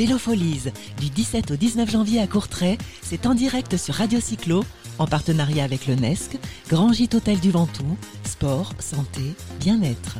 Vélofolies, du 17 au 19 janvier à Courtrai, c'est en direct sur Radio Cyclo, en partenariat avec le NESC, Grand Gîte Hôtel du Ventoux, sport, santé, bien-être.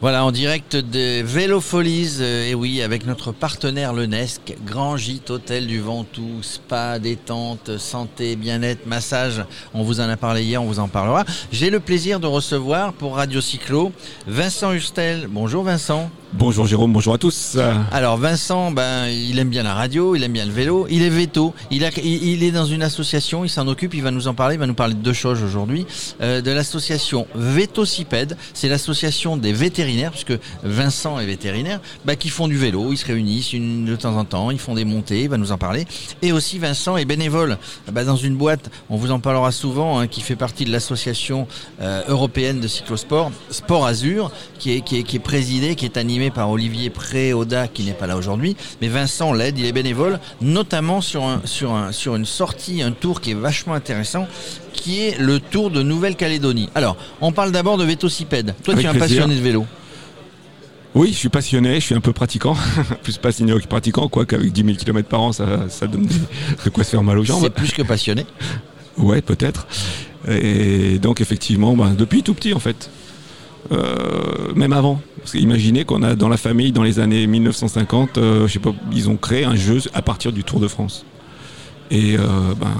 Voilà, en direct des Vélofolies, euh, et oui, avec notre partenaire le NESC, Grand Gîte Hôtel du Ventoux, spa, détente, santé, bien-être, massage. On vous en a parlé hier, on vous en parlera. J'ai le plaisir de recevoir pour Radio Cyclo Vincent Hustel. Bonjour Vincent. Bonjour Jérôme, bonjour à tous. Alors Vincent, ben, il aime bien la radio, il aime bien le vélo, il est veto, il, est dans une association, il s'en occupe, il va nous en parler, il va nous parler de deux choses aujourd'hui, euh, de l'association Vétocipède, c'est l'association des vétérinaires, puisque Vincent est vétérinaire, ben, qui font du vélo, ils se réunissent de temps en temps, ils font des montées, il va nous en parler. Et aussi Vincent est bénévole ben, dans une boîte, on vous en parlera souvent, hein, qui fait partie de l'association euh, européenne de cyclosport, Sport Azur, qui est, qui est, qui est présidée, qui est animée par Olivier Préoda qui n'est pas là aujourd'hui, mais Vincent l'aide, il est bénévole, notamment sur, un, sur, un, sur une sortie, un tour qui est vachement intéressant, qui est le tour de Nouvelle-Calédonie. Alors, on parle d'abord de Vétocipède. Toi, tu es un passionné de vélo. Oui, je suis passionné, je suis un peu pratiquant, plus passionné que pratiquant, quoi qu'avec 10 000 km par an, ça, ça donne de quoi se faire mal aux jambes. C'est plus que passionné. ouais, peut-être. Et donc effectivement, bah, depuis tout petit en fait. Euh, même avant. Parce imaginez qu'on a dans la famille, dans les années 1950, euh, je sais pas, ils ont créé un jeu à partir du Tour de France. Et euh, ben,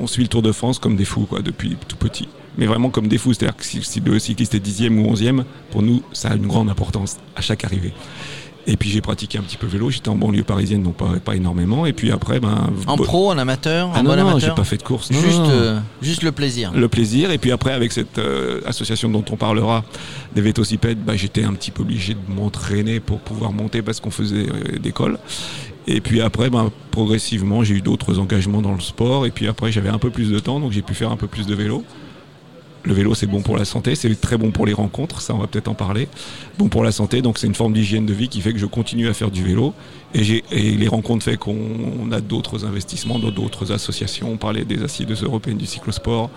on suit le Tour de France comme des fous, quoi, depuis tout petit. Mais vraiment comme des fous. C'est-à-dire que si, le cycliste est dixième ou onzième, pour nous, ça a une grande importance à chaque arrivée. Et puis j'ai pratiqué un petit peu vélo. J'étais en banlieue parisienne, donc pas, pas énormément. Et puis après, ben en pro, en amateur, ah en non, bon non, j'ai pas fait de course. juste, euh, juste le plaisir. Le plaisir. Et puis après, avec cette euh, association dont on parlera, des vétocipèdes, ben, j'étais un petit peu obligé de m'entraîner pour pouvoir monter parce qu'on faisait euh, d'école. Et puis après, ben, progressivement, j'ai eu d'autres engagements dans le sport. Et puis après, j'avais un peu plus de temps, donc j'ai pu faire un peu plus de vélo. Le vélo, c'est bon pour la santé, c'est très bon pour les rencontres, ça on va peut-être en parler. Bon pour la santé, donc c'est une forme d'hygiène de vie qui fait que je continue à faire du vélo. Et, les rencontres fait qu'on a d'autres investissements dans d'autres associations. On parlait des assises européennes du cyclosport,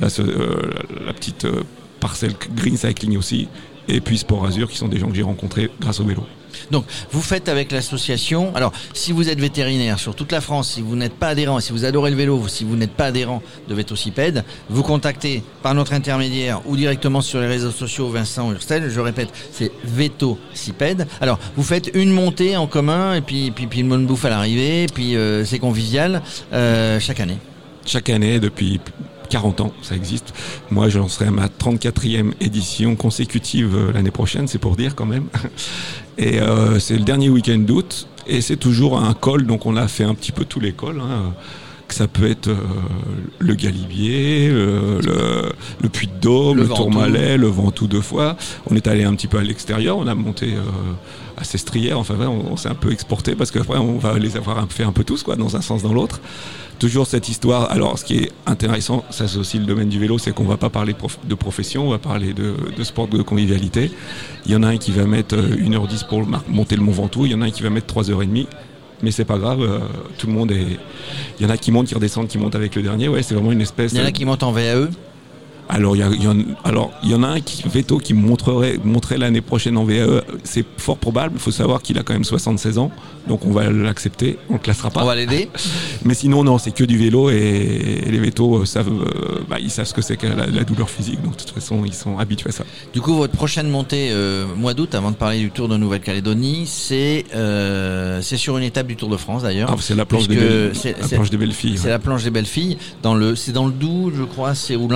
la, euh, petite euh, parcelle Green Cycling aussi, et puis Sport Azur qui sont des gens que j'ai rencontrés grâce au vélo. Donc, vous faites avec l'association. Alors, si vous êtes vétérinaire sur toute la France, si vous n'êtes pas adhérent, si vous adorez le vélo, si vous n'êtes pas adhérent de Vétocipède, vous contactez par notre intermédiaire ou directement sur les réseaux sociaux Vincent Hurstel. Je répète, c'est Vétocipède. Alors, vous faites une montée en commun et puis, puis, puis une bonne bouffe à l'arrivée, puis euh, c'est convivial euh, chaque année. Chaque année, depuis 40 ans, ça existe. Moi, j'en serai à ma 34e édition consécutive euh, l'année prochaine, c'est pour dire quand même. Et euh, c'est le dernier week-end d'août, et c'est toujours un col, donc on a fait un petit peu tous les cols. Hein. Ça peut être euh, le Galibier, le, le, Puy de Dôme, le, Tourmalet, le Ventoux deux fois. On est allé un petit peu à l'extérieur, on a monté à Sestrière, enfin on, on s'est un peu exporté parce qu'après on va les avoir fait un peu tous, quoi, dans un sens dans l'autre toujours cette histoire. Alors, ce qui est intéressant, ça c'est aussi le domaine du vélo, c'est qu'on va pas parler de profession, on va parler de, sport de convivialité. Il y en a un qui va mettre 1h10 euh, pour monter le Mont Ventoux, il y en a un qui va mettre 3h30. Mais c'est pas grave, euh, tout le monde est. Il y en a qui montent, qui redescendent, qui montent avec le dernier. Ouais, c'est vraiment une espèce. Il y en a qui montent en VAE alors il y, en, alors il y en a un qui Veto qui montrerait montrer l'année prochaine en VAE. C'est fort probable. Il faut savoir qu'il a quand même 76 ans, donc on va l'accepter. On le classera pas. On va l'aider. Mais sinon non, c'est que du vélo et, les vétos savent, euh, bah, ils savent ce que c'est que la, douleur physique. Donc de toute façon ils sont habitués à ça. Du coup votre prochaine montée euh, mois d'août, avant de parler du Tour de Nouvelle-Calédonie, c'est euh, sur une étape du Tour de France d'ailleurs. Ah, c'est la planche des belles, la planche des belles filles. C'est la planche des belles filles dans le c'est dans le Doubs, je crois, c'est où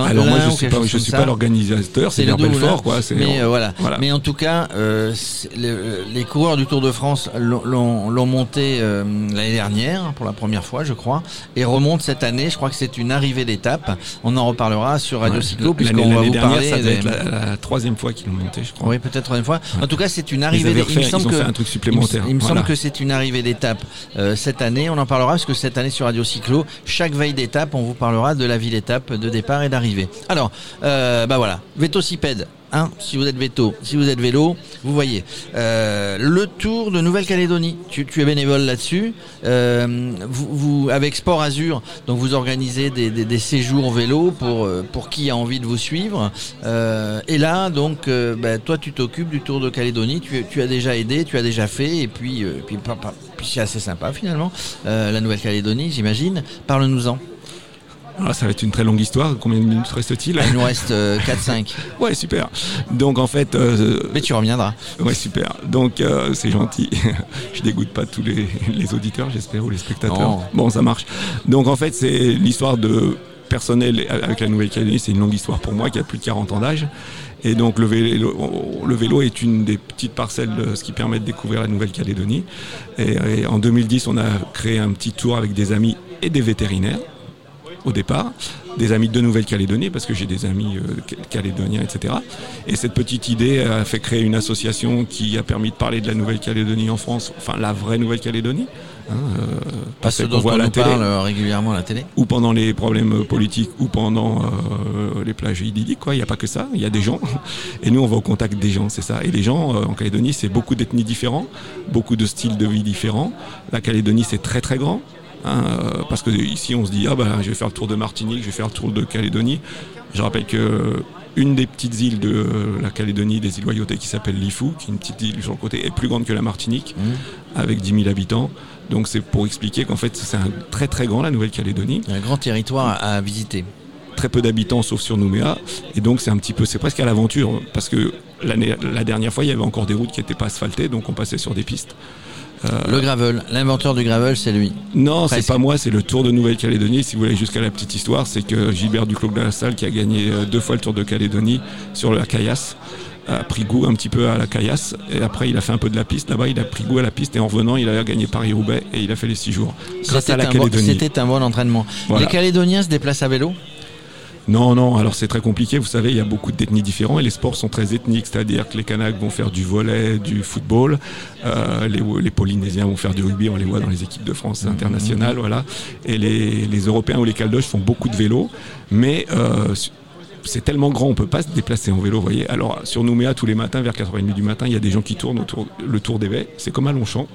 Je je ne suis pas l'organisateur, c'est vers Belfort, quoi. Mais euh, voilà. Mais en tout cas, euh, les coureurs du Tour de France l'ont monté euh, l'année dernière pour la première fois, je crois, et remontent cette année. Je crois que c'est une arrivée d'étape. On en reparlera sur Radio Cyclo puisqu'on va vous parler. Ça être la, troisième fois qu'ils l'ont monté, je crois. Oui, peut-être troisième fois. En tout cas, c'est une arrivée. d'étape. il me semble que un truc supplémentaire. Il me, semble que c'est une arrivée d'étape cette année. On en parlera parce que cette année sur Radio Cyclo, chaque veille d'étape, on vous parlera de la ville étape de départ et d'arrivée. Alors, euh, bah voilà, Vétocipède, Hein, si vous êtes veto, si vous êtes vélo, vous voyez. Euh, le Tour de Nouvelle-Calédonie, tu, es bénévole là-dessus. Euh, avec Sport Azur, donc vous organisez des, des, des séjours vélo pour euh, pour qui a envie de vous suivre. Et là, donc, bah, toi, tu t'occupes du Tour de Calédonie. Tu, as déjà aidé, tu as déjà fait, et puis c'est assez sympa finalement. La Nouvelle-Calédonie, j'imagine. Parle-nous-en. Alors, ça va être une très longue histoire. Combien de minutes reste-t-il? Il nous reste euh, 4-5. Ouais, super. Donc en fait. euh, Mais tu reviendras. Ouais, super. Donc euh, c'est gentil. Je dégoûte pas tous les, les auditeurs, j'espère, ou les spectateurs. Non. Bon, ça marche. Donc en fait, c'est l'histoire de personnel avec la Nouvelle-Calédonie. C'est une longue histoire pour moi qui a plus de 40 ans d'âge. Et donc le vélo, le vélo est une des petites parcelles de ce qui permet de découvrir la Nouvelle-Calédonie. Et, et en 2010, on a créé un petit tour avec des amis et des vétérinaires au départ, des amis de Nouvelle-Calédonie, parce que j'ai des amis euh, calédoniens, etc. Et cette petite idée a fait créer une association qui a permis de parler de la Nouvelle-Calédonie en France, enfin la vraie Nouvelle-Calédonie. Hein, euh, Pas voit on la nous télé, parle euh, régulièrement à la télé. ou pendant les problèmes politiques, ou pendant euh, les plages idylliques, quoi. Il n'y a pas que ça, il y a des gens. Et nous, on va au contact des gens, c'est ça. Et les gens, euh, en Calédonie, c'est beaucoup d'ethnies différents, beaucoup de styles de vie différents. La Calédonie, c'est très très grand. Hein, euh, parce que ici, on se dit, ah bah, je vais faire le tour de Martinique, je vais faire le tour de Calédonie. Je rappelle que une des petites îles de euh, la Calédonie, des îles Loyauté, qui s'appelle Lifou, qui est une petite île sur le côté, est plus grande que la Martinique, avec 10 000 habitants. Donc c'est pour expliquer qu'en fait, c'est un très très grand, la Nouvelle-Calédonie un grand territoire à, visiter. très peu d'habitants sauf sur Nouméa et donc c'est un petit peu c'est presque à l'aventure parce que la dernière fois il y avait encore des routes qui n'étaient pas asphaltées donc on passait sur des pistes Le gravel, l'inventeur du gravel, c'est lui. non c'est pas moi c'est le Tour de Nouvelle-Calédonie. Si vous voulez jusqu'à la petite histoire c'est que Gilbert Duclos de la Salle qui a gagné euh, deux fois le Tour de Calédonie sur la caillasse a pris goût un petit peu à la caillasse. Et après il a fait un peu de la piste. Là-bas il a pris goût à la piste. Et en revenant il a gagné Paris-Roubaix et il a fait les six jours. Grâce C'était à la un, bon, Calédonie. c'était un bon entraînement. Voilà. Les Calédoniens se déplacent à vélo? Non, non, alors c'est très compliqué, vous savez, il y a beaucoup d'ethnies différentes et les sports sont très ethniques, c'est-à-dire que les Kanaks vont faire du volet, du football, euh, les, Polynésiens vont faire du rugby, on les voit dans les équipes de France internationales, voilà, et les, Européens ou les Caldoches font beaucoup de vélo, mais euh, c'est tellement grand, on peut pas se déplacer en vélo, vous voyez. Alors sur Nouméa, tous les matins, vers 4h30 du matin, il y a des gens qui tournent autour le tour des baies, c'est comme à Longchamp.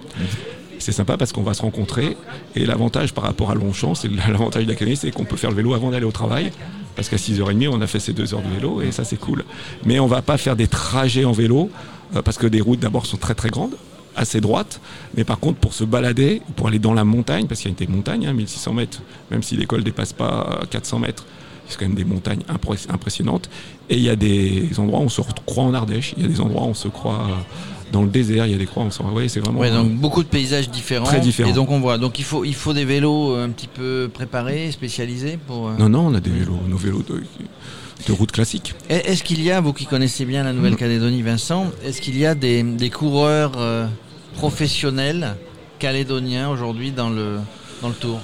C'est sympa parce qu'on va se rencontrer. Et l'avantage par rapport à Longchamp, c'est l'avantage de l'académie, c'est qu'on peut faire le vélo avant d'aller au travail. Parce qu'à 6h30, on a fait ces deux heures de vélo et ça c'est cool. Mais on va pas faire des trajets en vélo euh, parce que des routes d'abord sont très très grandes, assez droites. Mais par contre, pour se balader, pour aller dans la montagne, parce qu'il y a des montagnes, hein, 1600 mètres, même si l'école dépasse pas euh, 400 mètres, c'est quand même des montagnes impressionnantes. Et il y a des endroits où on se croit en Ardèche, il y a des endroits où on se croit euh, dans le désert, il y a des croix, on se voit, c'est vraiment. Ouais, donc beaucoup de paysages différents. Très différents. Et donc on voit. Donc il faut, il faut des vélos euh, un petit peu préparés, spécialisés pour. euh, Non, non, on a des vélos, nos vélos de, de route classique. Est- Est-ce qu'il y a, vous qui connaissez bien la Nouvelle-Calédonie, Vincent, est-ce qu'il y a des, des coureurs euh, professionnels calédoniens aujourd'hui dans le, dans le tour?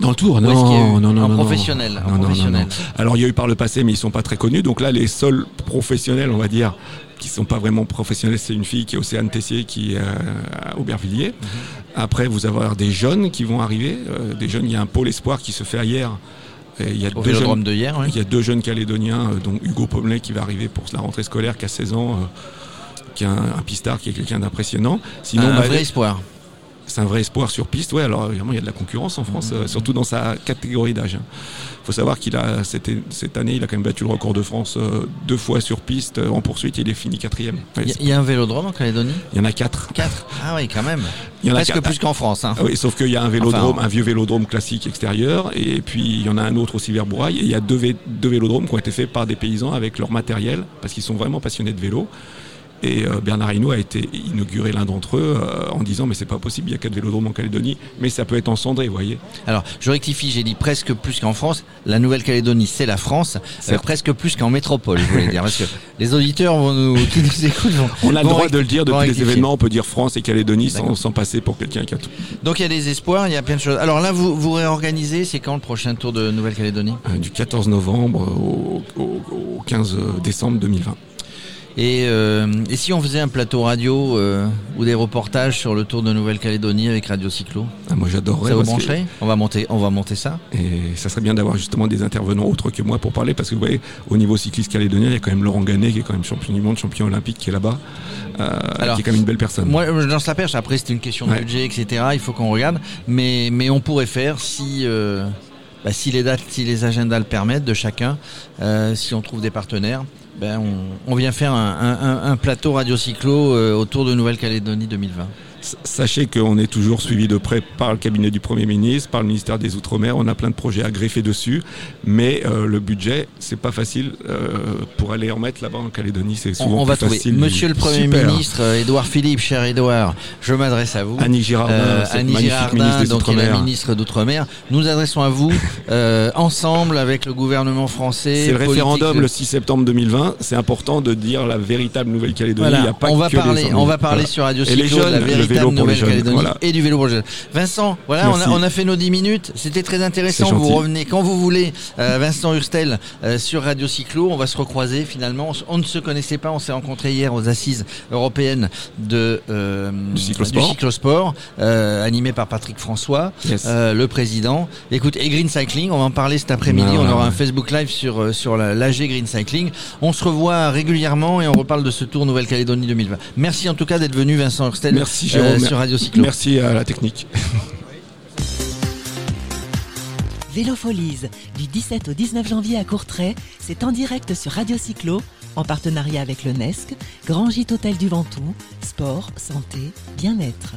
Dans le tour, non, non, non, En non, en Non, non, non, professionnel? Alors il y a eu par le passé, mais ils sont pas très connus. Donc là, les seuls professionnels, on va dire, qui sont pas vraiment professionnels, c'est une fille qui est Océane Tessier, qui est euh, à Aubervilliers. Mhm. Après, vous avoir des jeunes qui vont arriver. euh, des jeunes, il y a un pôle espoir qui se fait ailleurs. Et il y a Au deux vélodrome jeunes, de hier, oui. il y a deux jeunes Calédoniens, euh, dont Hugo Pommelet qui va arriver pour la rentrée scolaire, qui a 16 ans. qui est un, un pistard, qui est quelqu'un d'impressionnant. Sinon, un bah, vrai espoir. C'est un vrai espoir sur piste. Ouais, alors évidemment, il y a de la concurrence en France, euh, surtout dans sa catégorie d'âge. Il faut savoir qu'il a cette, cette année, il a quand même battu le record de France euh, deux fois sur piste euh, en poursuite. Il est fini quatrième. Ouais, Il y, a- y un vélodrome en Calédonie? Il y en a quatre. Quatre? Ah oui, quand même. Il y en a Presque quatre. plus qu'en France. Hein. Ah oui, sauf qu'il y a un vélodrome, Enfin, un vieux vélodrome classique extérieur, et puis il y en a un autre aussi vers Bourail. Et il y a deux, vé- deux vélodromes qui ont été faits par des paysans avec leur matériel, parce qu'ils sont vraiment passionnés de vélo. Et euh, Bernard Hinault a été inauguré l'un d'entre eux euh, en disant mais c'est pas possible, il y a quatre vélodromes en Calédonie, mais ça peut être en cendré, vous voyez. Alors, je rectifie, j'ai dit presque plus qu'en France. La Nouvelle-Calédonie, c'est la France, euh, presque plus qu'en métropole, je voulais dire. Parce que les auditeurs vont nous, qui nous écoutent vont, On a le droit de le dire depuis les événements, on peut dire France et Calédonie sans, passer pour quelqu'un qui a tout. Donc il y a des espoirs, il y a plein de choses. Alors là, vous, vous réorganisez, c'est quand le prochain tour de Nouvelle-Calédonie? Du 14 novembre au, au- au 15 décembre 2020. Et, euh, et si on faisait un plateau radio euh, ou des reportages sur le tour de Nouvelle-Calédonie avec Radio Cyclo Ah, moi j'adorerais. Ça vous que- On va monter, on va monter ça. Et ça serait bien d'avoir justement des intervenants autres que moi pour parler, parce que vous voyez, au niveau cycliste calédonien, il y a quand même Laurent Gannet, qui est quand même champion du monde, champion olympique, qui est là-bas, euh, Alors, qui est quand même une belle personne. Moi, je lance la perche. Après, c'est une question de Ouais. budget, etc. Il faut qu'on regarde. Mais, mais on pourrait faire si, euh, bah, si les dates, si les agendas le permettent de chacun, euh, si on trouve des partenaires. Ben on, vient faire un- un plateau radio cyclo euh, autour de Nouvelle-Calédonie 2020. Sachez qu'on est toujours suivi de près par le cabinet du Premier ministre, par le ministère des Outre-mer. On a plein de projets à greffer dessus, mais euh, le budget, c'est pas facile euh, pour aller en mettre là-bas en Calédonie. C'est On, souvent on va plus trouver. facile. Monsieur le Premier Super. ministre, euh, Édouard Philippe, cher Édouard, je m'adresse à vous. Annie Girardin, Euh, Annie Girardin, ministre des donc qui est la Outre-mer. ministre d'Outre-mer. Nous adressons à vous euh, ensemble avec le gouvernement français. C'est le référendum le 6 septembre 2020. C'est important de dire la véritable Nouvelle-Calédonie. Voilà, Il y a pas on va les parler, on va parler sur Radio Cyclo de la vélo véritable pour les jeunes, Nouvelle-Calédonie voilà. et du vélo pour les jeunes. Vincent, voilà, on a, Merci. on a fait nos 10 minutes. C'était très intéressant. Vous revenez quand vous voulez. Euh, Vincent Hurstel euh, sur Radio Cyclo. On va se recroiser finalement. On, ne se connaissait pas. On s'est rencontrés hier aux assises européennes de euh, Du cyclosport. cyclosport, euh, animé par Patrick François. Yes. Euh, le président. Écoute, et Green Cycling, on va en parler cet après-midi. On aura un. Facebook Live sur sur la- l'AG Green Cycling. On se revoit régulièrement et on reparle de ce Tour Nouvelle-Calédonie 2020. Merci en tout cas d'être venu, Vincent Hurstel, Merci euh, Jérôme. sur Radio Cyclo. Merci à la technique. Vélofolies, du 17 au 19 janvier à Courtrai, c'est en direct sur Radio Cyclo, en partenariat avec le NESC, Grand Gîte Hôtel du Ventoux, sport, santé, bien-être.